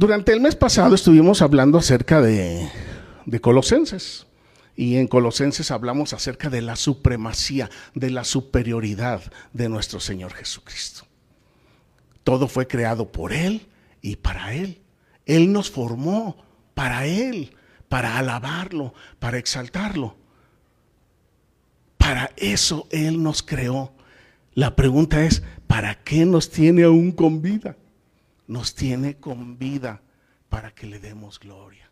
Durante el mes pasado estuvimos hablando acerca de, Colosenses. Y en Colosenses hablamos acerca de la supremacía, de la superioridad de nuestro Señor Jesucristo. Todo fue creado por Él y para Él. Él nos formó para Él, para alabarlo, para exaltarlo. Para eso Él nos creó. La pregunta es, ¿para qué nos tiene aún con vida? Nos tiene con vida para que le demos gloria.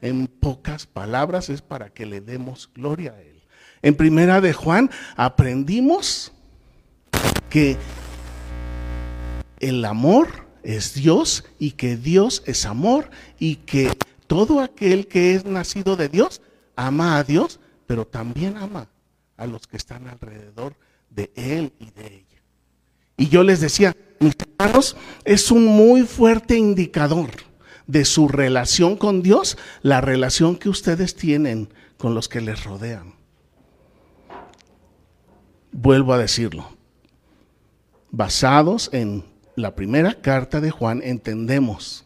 En pocas palabras es para que le demos gloria a Él. En primera de Juan aprendimos que el amor es Dios y que Dios es amor y que todo aquel que es nacido de Dios ama a Dios, pero también ama a los que están alrededor de Él y de ella. Y yo les decía, es un muy fuerte indicador de su relación con Dios, la relación que ustedes tienen con los que les rodean. Vuelvo a decirlo, basados en la primera carta de Juan, entendemos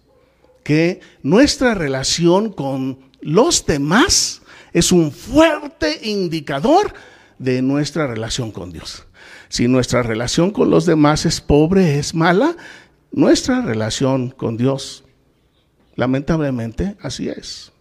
que nuestra relación con los demás es un fuerte indicador de nuestra relación con Dios. Si nuestra relación con los demás es pobre, es mala, nuestra relación con Dios Lamentablemente, así es.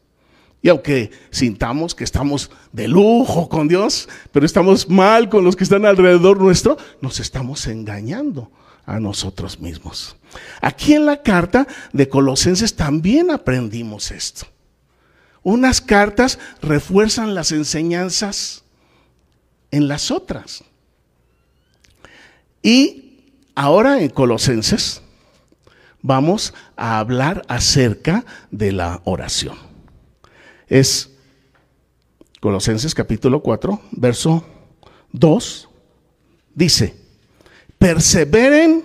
Y aunque sintamos que estamos de lujo con Dios, pero estamos mal con los que están alrededor nuestro, nos estamos engañando a nosotros mismos. Aquí en la carta de Colosenses también aprendimos esto. Unas cartas refuerzan las enseñanzas en las otras. Y ahora en Colosenses vamos a hablar acerca de la oración. Es Colosenses capítulo 4, verso 2, dice, perseveren,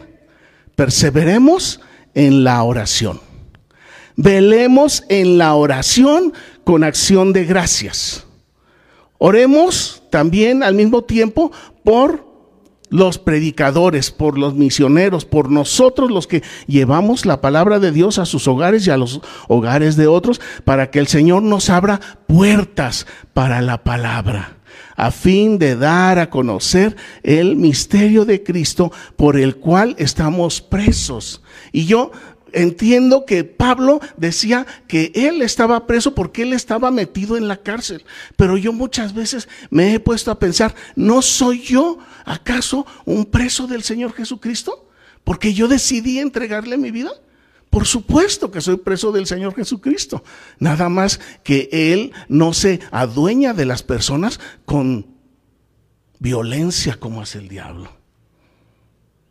perseveremos en la oración. Velemos en la oración con acción de gracias. Oremos también al mismo tiempo por los predicadores, por los misioneros, por nosotros los que llevamos la palabra de Dios a sus hogares y a los hogares de otros, para que el Señor nos abra puertas para la palabra, a fin de dar a conocer el misterio de Cristo por el cual estamos presos. Y yo entiendo que Pablo decía que él estaba preso porque él estaba metido en la cárcel. Pero yo muchas veces me he puesto a pensar, ¿no soy yo acaso un preso del Señor Jesucristo? Porque yo decidí entregarle mi vida. Por supuesto que soy preso del Señor Jesucristo. Nada más que Él no se adueña de las personas con violencia como hace el diablo.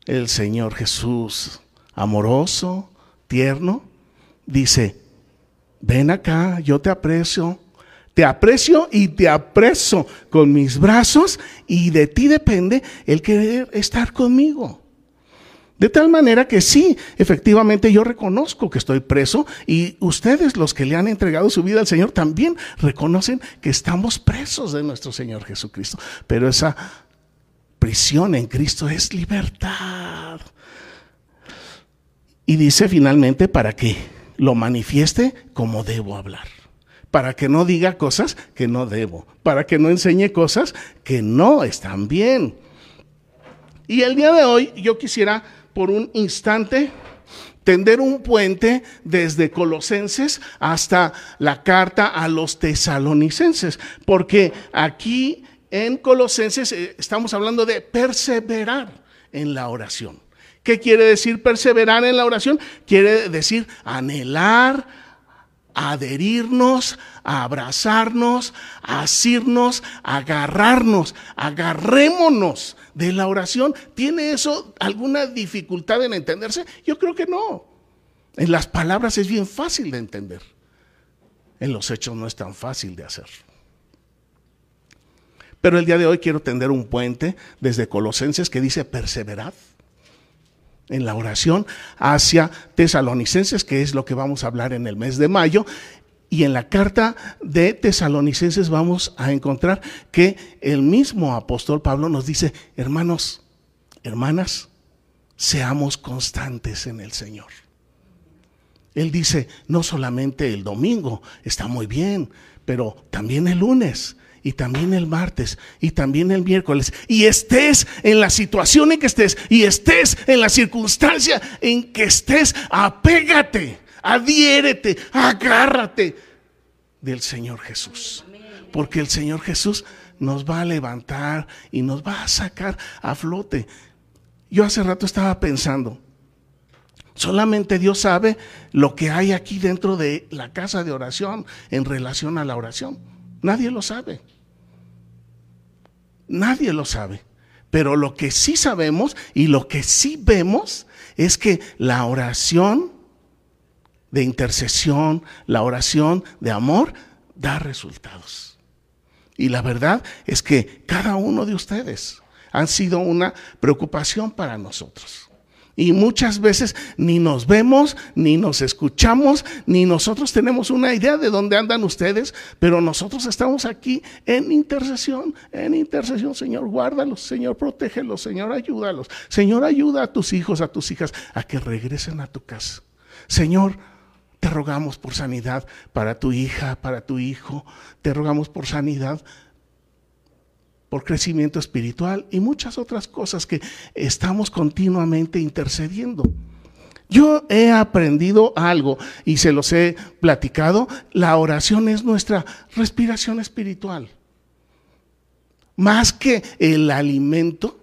El Señor Jesús, amoroso, tierno, dice, ven acá, yo te aprecio, te aprecio y te apreso con mis brazos y de ti depende el querer estar conmigo. De tal manera que sí, efectivamente yo reconozco que estoy preso y ustedes los que le han entregado su vida al Señor también reconocen que estamos presos de nuestro Señor Jesucristo. Pero esa prisión en Cristo es libertad. Y dice finalmente para que lo manifieste como debo hablar. Para que no diga cosas que no debo. Para que no enseñe cosas que no están bien. Y el día de hoy yo quisiera por un instante tender un puente desde Colosenses hasta la carta a los tesalonicenses. Porque aquí en Colosenses eh, estamos hablando de perseverar en la oración. ¿Qué quiere decir perseverar en la oración? Quiere decir anhelar, adherirnos, abrazarnos, asirnos, agarrarnos, agarrémonos de la oración. ¿Tiene eso alguna dificultad en entenderse? Yo creo que no. En las palabras es bien fácil de entender. En los hechos no es tan fácil de hacer. Pero el día de hoy quiero tender un puente desde Colosenses que dice perseverad en la oración hacia tesalonicenses, que es lo que vamos a hablar en el mes de mayo. Y en la carta de tesalonicenses vamos a encontrar que el mismo apóstol Pablo nos dice, hermanos, hermanas, seamos constantes en el Señor. Él dice, no solamente el domingo, está muy bien, pero también el lunes, y también el martes y también el miércoles y estés en la situación en que estés y estés en la circunstancia en que estés, apégate, adhiérete, agárrate del Señor Jesús. Porque el Señor Jesús nos va a levantar y nos va a sacar a flote. Yo hace rato estaba pensando, solamente Dios sabe lo que hay aquí dentro de la casa de oración en relación a la oración. Nadie lo sabe. Nadie lo sabe. Pero lo que sí sabemos y lo que sí vemos es que la oración de intercesión, la oración de amor, da resultados. Y la verdad es que cada uno de ustedes han sido una preocupación para nosotros. Y muchas veces ni nos vemos, ni nos escuchamos, ni nosotros tenemos una idea de dónde andan ustedes, pero nosotros estamos aquí en intercesión, en intercesión. Señor, guárdalos, Señor, protégelos, Señor, ayúdalos. Señor, ayuda a tus hijos, a tus hijas, a que regresen a tu casa. Señor, te rogamos por sanidad para tu hija, para tu hijo. Te rogamos por sanidad por crecimiento espiritual y muchas otras cosas que estamos continuamente intercediendo. Yo he aprendido algo y se los he platicado. La oración es nuestra respiración espiritual. Más que el alimento,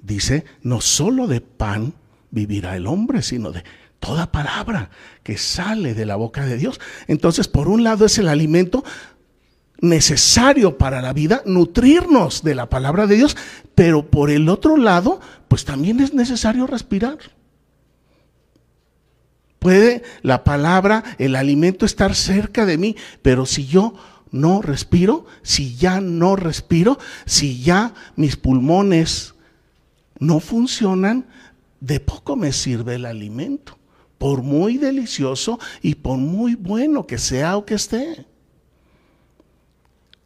dice, no solo de pan vivirá el hombre, sino de toda palabra que sale de la boca de Dios. Entonces, por un lado es el alimento, necesario para la vida nutrirnos de la palabra de Dios, pero por el otro lado, pues también es necesario respirar. Puede la palabra, el alimento estar cerca de mí, pero si yo no respiro, si ya no respiro, si ya mis pulmones no funcionan, de poco me sirve el alimento, por muy delicioso y por muy bueno que sea o que esté.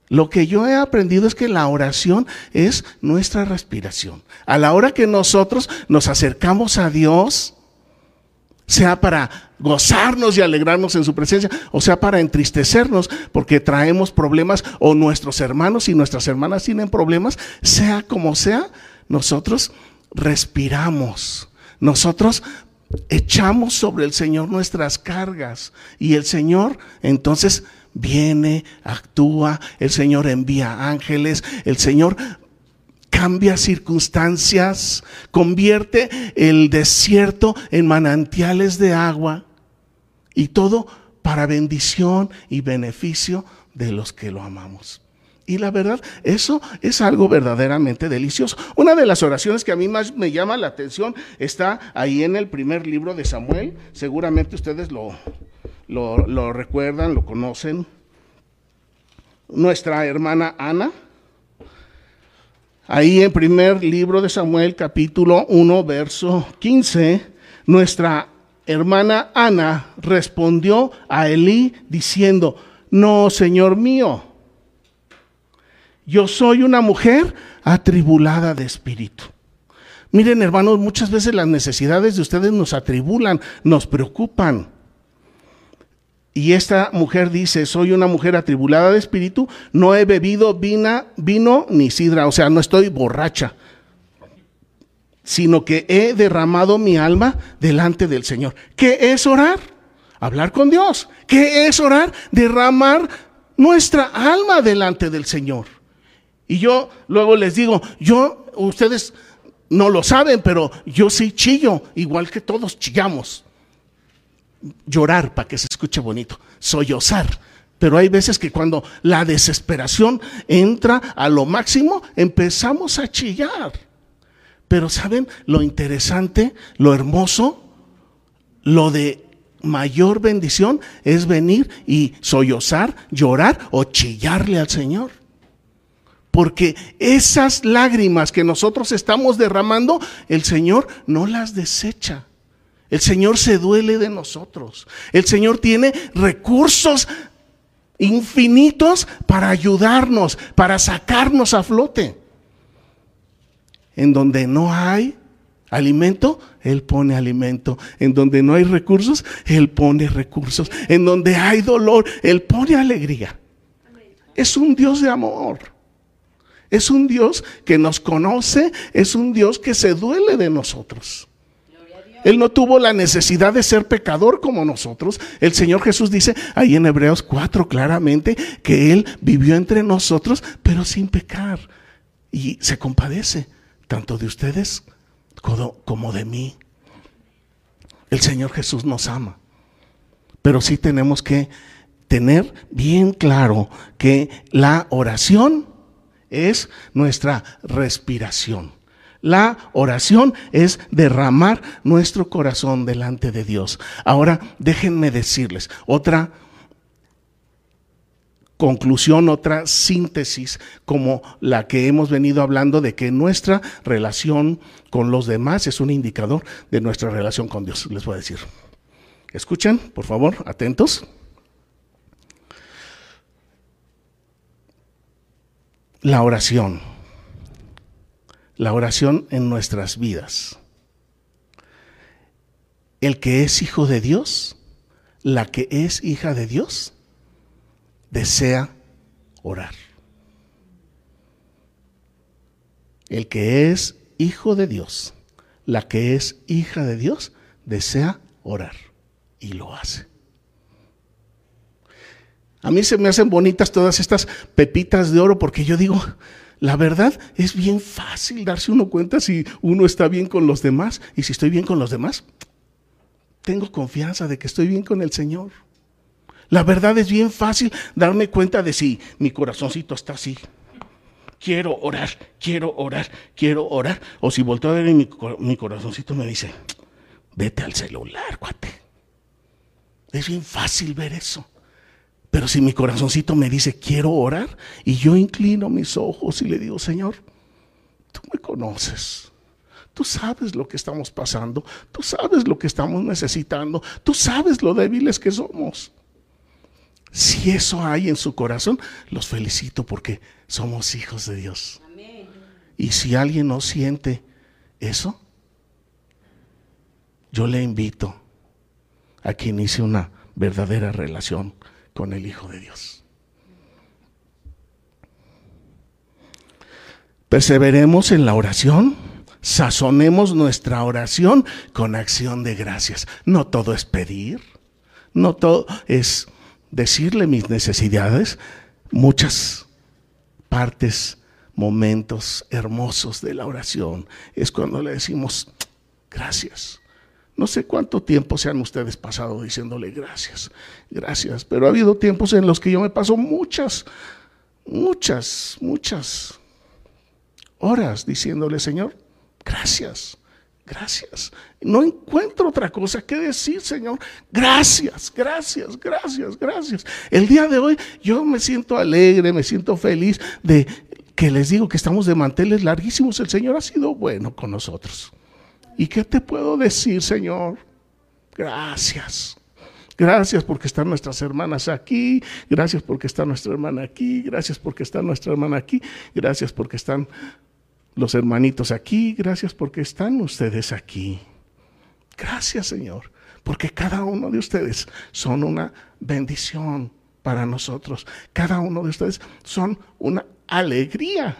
Lo que yo he aprendido es que la oración es nuestra respiración. A la hora que nosotros nos acercamos a Dios, sea para gozarnos y alegrarnos en su presencia, o sea para entristecernos porque traemos problemas o nuestros hermanos y nuestras hermanas tienen problemas, sea como sea, nosotros respiramos. Nosotros echamos sobre el Señor nuestras cargas y el Señor entonces viene, actúa, el Señor envía ángeles, el Señor cambia circunstancias, convierte el desierto en manantiales de agua y todo para bendición y beneficio de los que lo amamos. Y la verdad, eso es algo verdaderamente delicioso. Una de las oraciones que a mí más me llama la atención está ahí en el primer libro de Samuel. Seguramente ustedes lo, lo, recuerdan, lo conocen. Nuestra hermana Ana. Ahí en primer libro de Samuel, capítulo 1, verso 15, nuestra hermana Ana respondió a Elí diciendo, no, Señor mío, yo soy una mujer atribulada de espíritu. Miren, hermanos, muchas veces las necesidades de ustedes nos atribulan, nos preocupan. Y esta mujer dice, soy una mujer atribulada de espíritu, no he bebido vino ni sidra, o sea, no estoy borracha, sino que he derramado mi alma delante del Señor. ¿Qué es orar? Hablar con Dios. ¿Qué es orar? Derramar nuestra alma delante del Señor. Y yo luego les digo, yo, ustedes no lo saben, pero yo sí chillo, igual que todos chillamos llorar para que se escuche bonito, sollozar. Pero hay veces que cuando la desesperación entra a lo máximo, empezamos a chillar. Pero ¿saben lo interesante, lo hermoso? Lo de mayor bendición es venir y sollozar, llorar o chillarle al Señor. Porque esas lágrimas que nosotros estamos derramando, el Señor no las desecha. El Señor se duele de nosotros. El Señor tiene recursos infinitos para ayudarnos, para sacarnos a flote. En donde no hay Alimento, Él pone alimento. En donde no hay recursos, Él pone recursos. En donde hay dolor, Él pone alegría. Es un Dios de amor. Es un Dios que nos conoce, es un Dios que se duele de nosotros. Él no tuvo la necesidad de ser pecador como nosotros. El Señor Jesús dice ahí en Hebreos 4 claramente que Él vivió entre nosotros, pero sin pecar. Y se compadece tanto de ustedes como de mí. El Señor Jesús nos ama. Pero sí tenemos que tener bien claro que la oración es nuestra respiración. La oración es derramar nuestro corazón delante de Dios. Ahora, déjenme decirles otra conclusión, otra síntesis como la que hemos venido hablando de que nuestra relación con los demás es un indicador de nuestra relación con Dios. Les voy a decir. Escuchen, por favor, atentos. La oración. La oración en nuestras vidas. El que es hijo de Dios, la que es hija de Dios, desea orar. El que es hijo de Dios, la que es hija de Dios, desea orar y lo hace. A mí se me hacen bonitas todas estas pepitas de oro porque yo digo, la verdad es bien fácil darse uno cuenta si uno está bien con los demás y si estoy bien con los demás. Tengo confianza de que estoy bien con el Señor. La verdad es bien fácil darme cuenta de si mi corazoncito está así. Quiero orar, quiero orar, quiero orar. O si volteo a ver mi, mi corazoncito me dice, vete al celular, cuate. Es bien fácil ver eso. Pero si mi corazoncito me dice, quiero orar, y yo inclino mis ojos y le digo, Señor, tú me conoces. Tú sabes lo que estamos pasando, tú sabes lo que estamos necesitando, tú sabes lo débiles que somos. Si eso hay en su corazón, los felicito porque somos hijos de Dios. Y si alguien no siente eso, yo le invito a que inicie una verdadera relación con el Hijo de Dios. Perseveremos en la oración, sazonemos nuestra oración con acción de gracias. No todo es pedir, no todo es decirle mis necesidades, muchas partes, momentos hermosos de la oración es cuando le decimos gracias. No sé cuánto tiempo se han ustedes pasado diciéndole gracias, gracias, pero ha habido tiempos en los que yo me paso muchas, muchas, muchas horas diciéndole, Señor, gracias, gracias. No encuentro otra cosa que decir, Señor. Gracias, gracias, gracias, gracias. El día de hoy yo me siento alegre, me siento feliz de que les digo que estamos de manteles larguísimos. El Señor ha sido bueno con nosotros. ¿Y qué te puedo decir, Señor? Gracias. Gracias porque están nuestras hermanas aquí. Gracias porque está nuestra hermana aquí. Gracias porque está nuestra hermana aquí. Gracias porque están los hermanitos aquí, gracias porque están ustedes aquí. Gracias Señor, porque cada uno de ustedes son una bendición para nosotros. Cada uno de ustedes son una alegría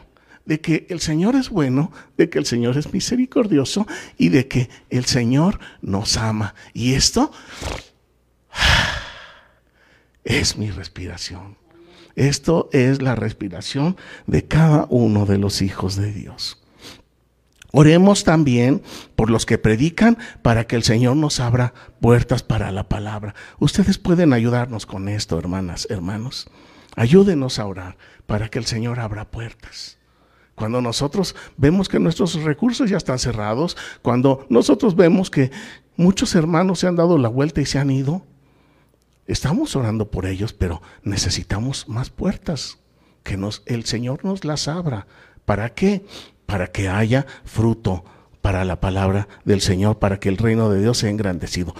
de que el Señor es bueno, de que el Señor es misericordioso y de que el Señor nos ama. Y esto es mi respiración. Esto es la respiración de cada uno de los hijos de Dios. Oremos también por los que predican para que el Señor nos abra puertas para la palabra. Ustedes pueden ayudarnos con esto, hermanas, hermanos. Ayúdenos a orar para que el Señor abra puertas. Cuando nosotros vemos que nuestros recursos ya están cerrados, cuando nosotros vemos que muchos hermanos se han dado la vuelta y se han ido, Estamos orando por ellos, pero necesitamos más puertas, que nos, el Señor nos las abra. ¿Para qué? Para que haya fruto para la palabra del Señor, para que el reino de Dios sea engrandecido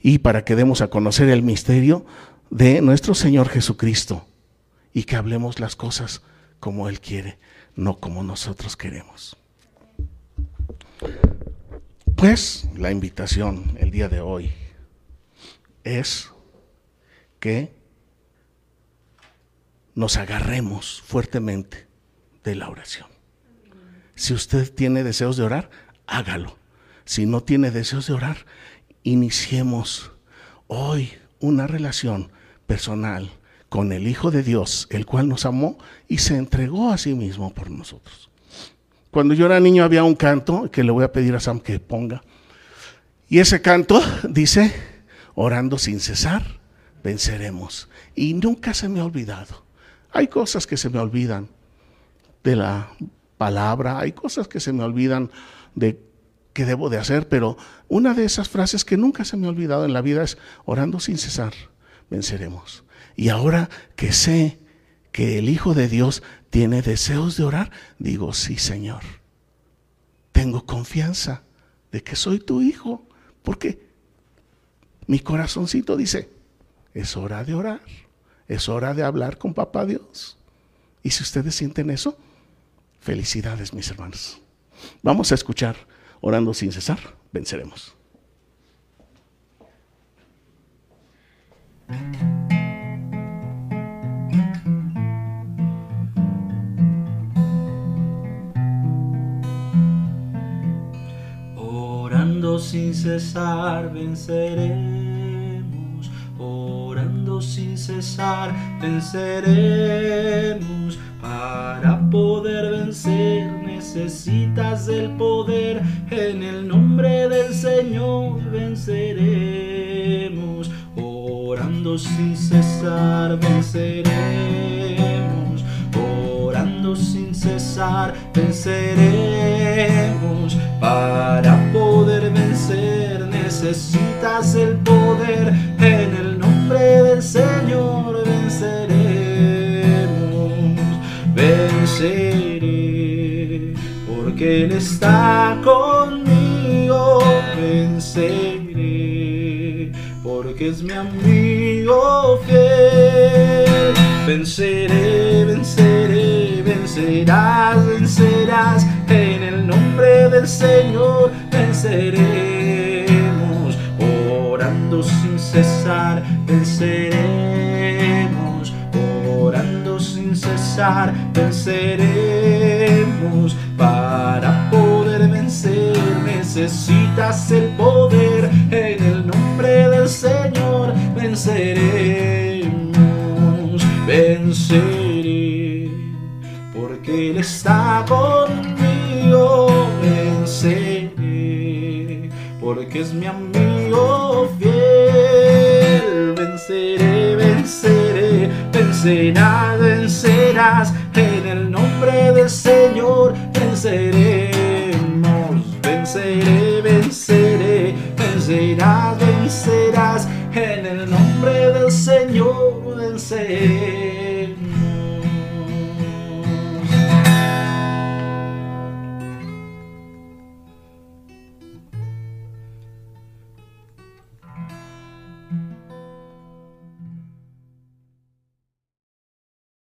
y para que demos a conocer el misterio de nuestro Señor Jesucristo y que hablemos las cosas como Él quiere, no como nosotros queremos. Pues la invitación el día de hoy es que nos agarremos fuertemente de la oración. Si usted tiene deseos de orar, hágalo. Si no tiene deseos de orar, iniciemos hoy una relación personal con el Hijo de Dios, el cual nos amó y se entregó a sí mismo por nosotros. Cuando yo era niño había un canto que le voy a pedir a Sam que ponga. Y ese canto dice, orando sin cesar, venceremos. Y nunca se me ha olvidado. Hay cosas que se me olvidan de la palabra, hay cosas que se me olvidan de qué debo de hacer, pero una de esas frases que nunca se me ha olvidado en la vida es orando sin cesar, venceremos. Y ahora que sé que el Hijo de Dios tiene deseos de orar, digo, sí, Señor. Tengo confianza de que soy tu hijo, porque mi corazoncito dice, es hora de orar, es hora de hablar con papá Dios. Y si ustedes sienten eso, felicidades, mis hermanos. Vamos a escuchar, orando sin cesar, venceremos. Sin cesar venceremos, orando sin cesar venceremos. Para poder vencer necesitas el poder, en el nombre del Señor venceremos, orando sin cesar venceremos, orando sin cesar venceremos. Para necesitas el poder. En el nombre del Señor venceremos. Venceré porque Él está conmigo. Venceré porque es mi amigo fiel. Venceré, venceré, vencerás, vencerás en el nombre del Señor venceremos, cesar, venceremos, orando sin cesar, venceremos. Para poder vencer necesitas el poder, en el nombre del Señor venceremos, venceré, porque Él está conmigo. Venceré, porque es mi amigo vencerás, vencerás, en el nombre del Señor venceremos. Venceré, venceré, vencerás, vencerás, en el nombre del Señor venceré.